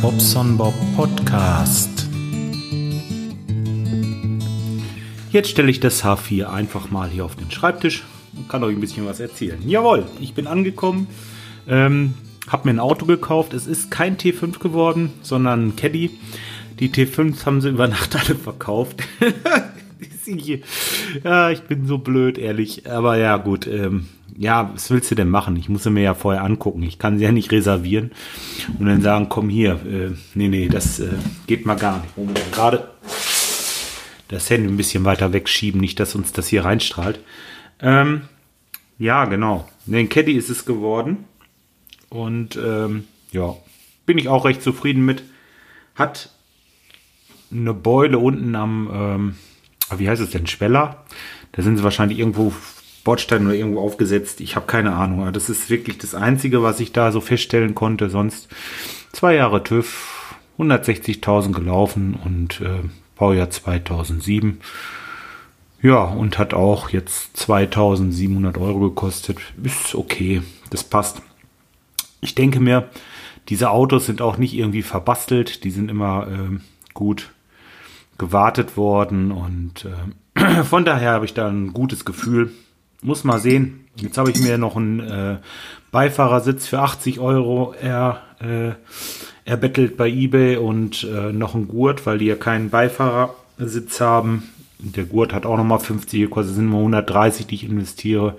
Bobson Bob Podcast. Jetzt stelle ich das H4 einfach mal hier auf den Schreibtisch und kann euch ein bisschen was erzählen. Jawohl, ich bin angekommen, ähm, habe mir ein Auto gekauft. Es ist kein T5 geworden, sondern ein Caddy. Die T5s haben sie über Nacht alle verkauft. ja, ich bin so blöd, ehrlich. Aber ja, gut. Ähm, ja, was willst du denn machen? Ich muss sie mir ja vorher angucken. Ich kann sie ja nicht reservieren und dann sagen, komm hier. Äh, nee, nee, das äh, geht mal gar nicht. Gerade das Handy ein bisschen weiter wegschieben, nicht, dass uns das hier reinstrahlt. Ähm, ja, genau. Den Caddy ist es geworden. Und ähm, ja, bin ich auch recht zufrieden mit. Hat eine Beule unten am, ähm, wie heißt es denn, Schweller? Da sind sie wahrscheinlich irgendwo Bordstein oder irgendwo aufgesetzt. Ich habe keine Ahnung. Das ist wirklich das Einzige, was ich da so feststellen konnte. Sonst zwei Jahre TÜV, 160.000 gelaufen und äh, Baujahr 2007. Ja, und hat auch jetzt 2700 Euro gekostet. Ist okay, das passt. Ich denke mir, diese Autos sind auch nicht irgendwie verbastelt. Die sind immer äh, gut gewartet worden und äh, von daher habe ich da ein gutes Gefühl muss mal sehen. Jetzt habe ich mir noch einen äh, Beifahrersitz für 80 Euro er, äh, erbettelt bei eBay und äh, noch einen Gurt, weil die ja keinen Beifahrersitz haben. Der Gurt hat auch nochmal 50 gekostet, sind nur 130, die ich investiere.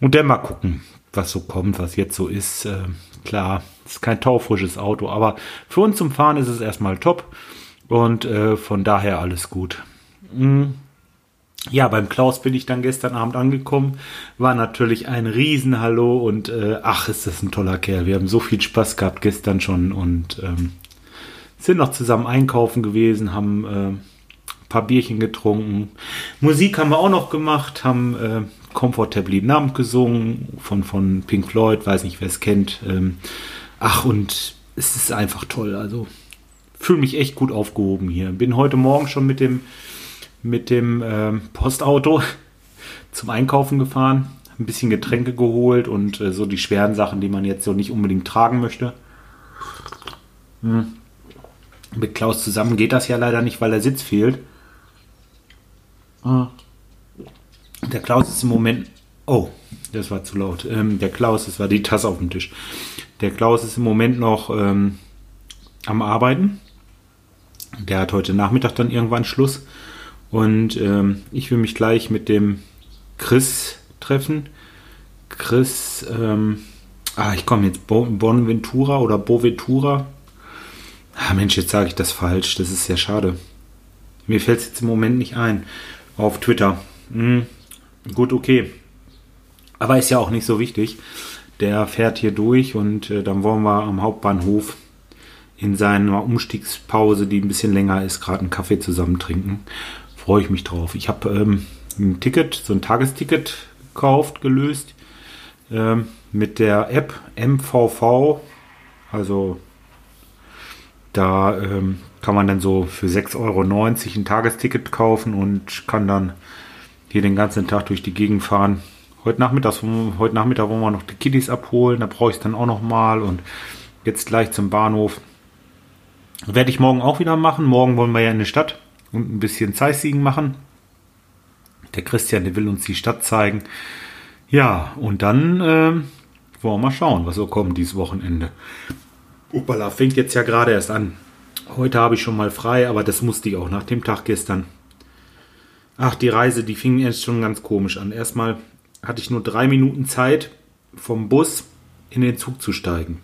Und dann mal gucken, was so kommt, was jetzt so ist. Äh, klar, ist kein taufrisches Auto, aber für uns zum Fahren ist es erstmal top. Und äh, von daher alles gut. Mhm. Ja, beim Klaus bin ich dann gestern Abend angekommen. War natürlich ein Riesenhallo und äh, ach, ist das ein toller Kerl. Wir haben so viel Spaß gehabt gestern schon und ähm, sind noch zusammen einkaufen gewesen, haben äh, ein paar Bierchen getrunken. Musik haben wir auch noch gemacht, haben äh, Comfortably Namen gesungen von, von Pink Floyd, weiß nicht, wer es kennt. Ähm, ach, und es ist einfach toll. Also fühle mich echt gut aufgehoben hier. Bin heute Morgen schon mit dem mit dem ähm, Postauto zum Einkaufen gefahren, ein bisschen Getränke geholt und äh, so die schweren Sachen, die man jetzt so nicht unbedingt tragen möchte. Hm. Mit Klaus zusammen geht das ja leider nicht, weil der Sitz fehlt. Ah. Der Klaus ist im Moment. Oh, das war zu laut. Ähm, der Klaus, das war die Tasse auf dem Tisch. Der Klaus ist im Moment noch ähm, am Arbeiten. Der hat heute Nachmittag dann irgendwann Schluss. Und ähm, ich will mich gleich mit dem Chris treffen. Chris, ähm, ah, ich komme jetzt, Bonventura oder Boventura. Ah, Mensch, jetzt sage ich das falsch. Das ist sehr schade. Mir fällt es jetzt im Moment nicht ein. Auf Twitter. Hm, gut, okay. Aber ist ja auch nicht so wichtig. Der fährt hier durch und äh, dann wollen wir am Hauptbahnhof in seiner Umstiegspause, die ein bisschen länger ist, gerade einen Kaffee zusammen trinken freue ich mich drauf. Ich habe ähm, ein Ticket, so ein Tagesticket gekauft, gelöst ähm, mit der App MVV. Also da ähm, kann man dann so für 6,90 Euro ein Tagesticket kaufen und kann dann hier den ganzen Tag durch die Gegend fahren. Heute Nachmittag, heute Nachmittag wollen wir noch die Kiddies abholen, da brauche ich es dann auch noch mal und jetzt gleich zum Bahnhof. Werde ich morgen auch wieder machen. Morgen wollen wir ja in die Stadt und ein bisschen Sightseeing machen. Der Christian, der will uns die Stadt zeigen. Ja, und dann äh, wollen wir mal schauen, was so kommt dieses Wochenende. Uppala, fängt jetzt ja gerade erst an. Heute habe ich schon mal frei, aber das musste ich auch nach dem Tag gestern. Ach, die Reise, die fing erst schon ganz komisch an. Erstmal hatte ich nur drei Minuten Zeit, vom Bus in den Zug zu steigen.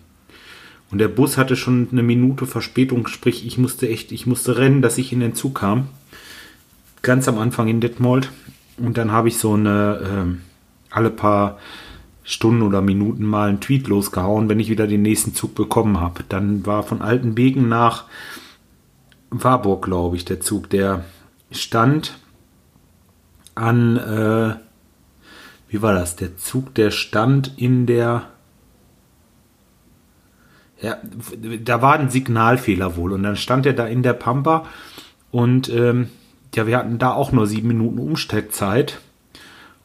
Und der Bus hatte schon eine Minute Verspätung, sprich, ich musste echt, ich musste rennen, dass ich in den Zug kam. Ganz am Anfang in Detmold. Und dann habe ich so eine, äh, alle paar Stunden oder Minuten mal einen Tweet losgehauen, wenn ich wieder den nächsten Zug bekommen habe. Dann war von Altenbeken nach Warburg, glaube ich, der Zug. Der stand an, äh, wie war das? Der Zug, der stand in der ja, da war ein Signalfehler wohl und dann stand er da in der Pampa und ähm, ja, wir hatten da auch nur sieben Minuten Umsteigzeit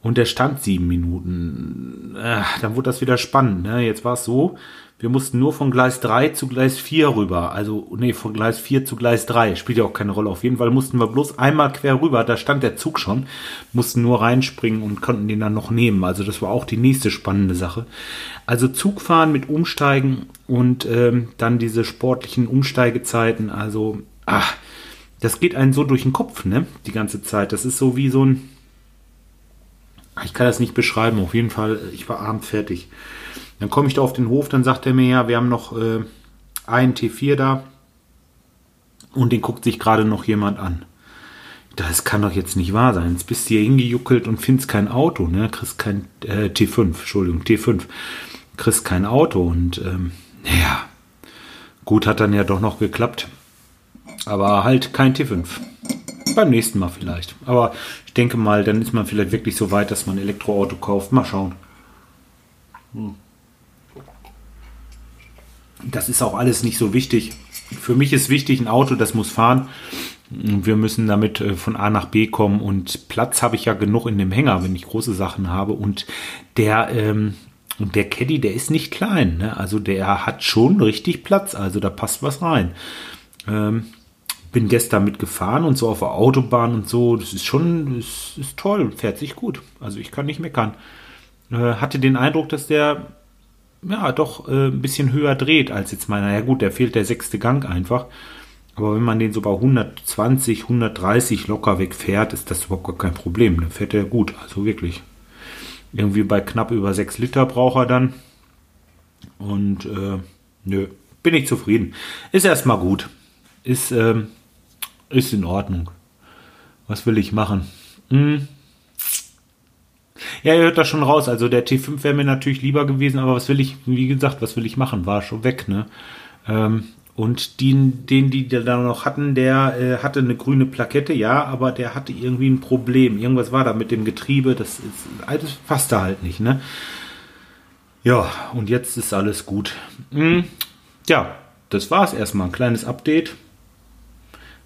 und der stand sieben Minuten. Äh, dann wurde das wieder spannend. Ne? Jetzt war es so, wir mussten nur von Gleis 3 zu Gleis 4 rüber. Also, nee, von Gleis 4 zu Gleis 3. Spielt ja auch keine Rolle. Auf jeden Fall mussten wir bloß einmal quer rüber. Da stand der Zug schon. Mussten nur reinspringen und konnten den dann noch nehmen. Also, das war auch die nächste spannende Sache. Also, Zugfahren mit Umsteigen und ähm, dann diese sportlichen Umsteigezeiten. Also, ach, das geht einen so durch den Kopf, ne? Die ganze Zeit. Das ist so wie so ein. Ich kann das nicht beschreiben. Auf jeden Fall, ich war abends fertig. Dann komme ich da auf den Hof, dann sagt er mir ja, wir haben noch äh, einen T4 da und den guckt sich gerade noch jemand an. Das kann doch jetzt nicht wahr sein. Jetzt bist du hier hingejuckelt und findest kein Auto, ne? Kriegst kein äh, T5, Entschuldigung, T5. Kriegst kein Auto und ähm, naja, gut hat dann ja doch noch geklappt. Aber halt kein T5. Beim nächsten Mal vielleicht. Aber ich denke mal, dann ist man vielleicht wirklich so weit, dass man ein Elektroauto kauft. Mal schauen. Hm das ist auch alles nicht so wichtig. Für mich ist wichtig, ein Auto, das muss fahren. Wir müssen damit äh, von A nach B kommen und Platz habe ich ja genug in dem Hänger, wenn ich große Sachen habe. Und der, ähm, der Caddy, der ist nicht klein. Ne? Also der hat schon richtig Platz. Also da passt was rein. Ähm, bin gestern mitgefahren und so auf der Autobahn und so. Das ist schon, das ist toll, fährt sich gut. Also ich kann nicht meckern. Äh, hatte den Eindruck, dass der ja, doch äh, ein bisschen höher dreht als jetzt meiner. Ja gut, der fehlt der sechste Gang einfach. Aber wenn man den so bei 120, 130 locker wegfährt, ist das überhaupt gar kein Problem. Dann fährt er gut, also wirklich. Irgendwie bei knapp über 6 Liter braucht er dann. Und äh, nö, bin ich zufrieden. Ist erstmal gut. Ist, ähm, ist in Ordnung. Was will ich machen? Hm. Ja, ihr hört das schon raus. Also der T5 wäre mir natürlich lieber gewesen, aber was will ich, wie gesagt, was will ich machen? War schon weg, ne? Ähm, und den, den, die da noch hatten, der äh, hatte eine grüne Plakette, ja, aber der hatte irgendwie ein Problem. Irgendwas war da mit dem Getriebe, das ist, das passte halt nicht, ne? Ja, und jetzt ist alles gut. Hm, ja, das war's erstmal. Ein kleines Update.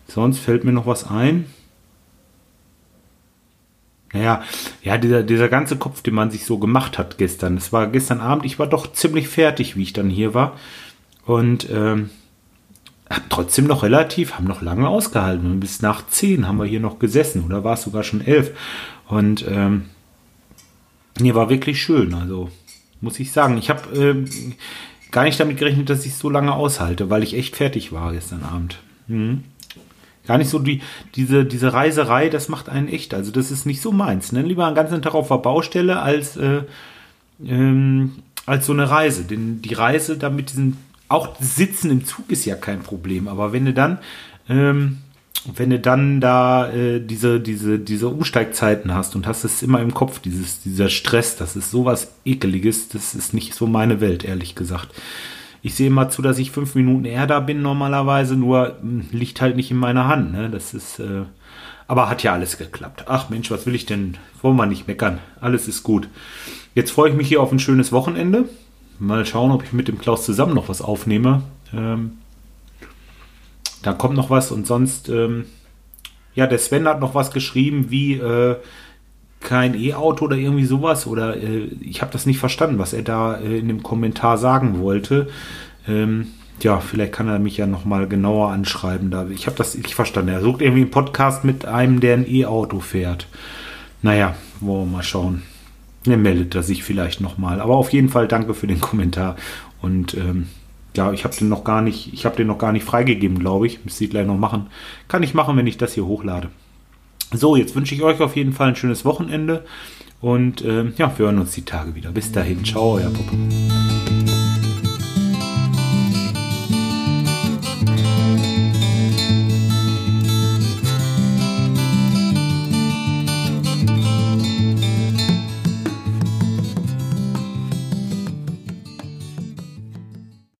Sonst fällt mir noch was ein. Naja, ja, dieser, dieser ganze Kopf, den man sich so gemacht hat gestern. Es war gestern Abend, ich war doch ziemlich fertig, wie ich dann hier war. Und ähm, hab trotzdem noch relativ, haben noch lange ausgehalten. bis nach zehn haben wir hier noch gesessen oder war es sogar schon elf. Und ähm, hier war wirklich schön. Also muss ich sagen, ich habe äh, gar nicht damit gerechnet, dass ich so lange aushalte, weil ich echt fertig war gestern Abend. Mhm. Gar nicht so die, diese, diese Reiserei, das macht einen echt. Also das ist nicht so meins. Ne? Lieber einen ganzen Tag auf der Baustelle als, äh, ähm, als so eine Reise. Denn die Reise da mit diesen, auch Sitzen im Zug ist ja kein Problem. Aber wenn du dann, ähm, wenn du dann da äh, diese, diese, diese Umsteigzeiten hast und hast es immer im Kopf, dieses, dieser Stress, das ist sowas Ekeliges, das ist nicht so meine Welt, ehrlich gesagt. Ich sehe mal zu, dass ich fünf Minuten eher da bin normalerweise, nur hm, liegt halt nicht in meiner Hand. Ne? Das ist, äh, aber hat ja alles geklappt. Ach Mensch, was will ich denn? Wollen wir nicht meckern. Alles ist gut. Jetzt freue ich mich hier auf ein schönes Wochenende. Mal schauen, ob ich mit dem Klaus zusammen noch was aufnehme. Ähm, da kommt noch was und sonst, ähm, ja, der Sven hat noch was geschrieben, wie äh, kein E-Auto oder irgendwie sowas oder äh, ich habe das nicht verstanden, was er da äh, in dem Kommentar sagen wollte. Ähm, ja, vielleicht kann er mich ja noch mal genauer anschreiben. Da ich habe das nicht verstanden. Er sucht irgendwie einen Podcast mit einem, der ein E-Auto fährt. Naja, wollen wir mal schauen. Er meldet er sich vielleicht noch mal. Aber auf jeden Fall danke für den Kommentar und ähm, ja, ich habe den noch gar nicht, ich habe den noch gar nicht freigegeben, glaube ich. Müsste ich gleich noch machen. Kann ich machen, wenn ich das hier hochlade. So, jetzt wünsche ich euch auf jeden Fall ein schönes Wochenende und äh, ja, wir hören uns die Tage wieder. Bis dahin, ciao, euer Papa.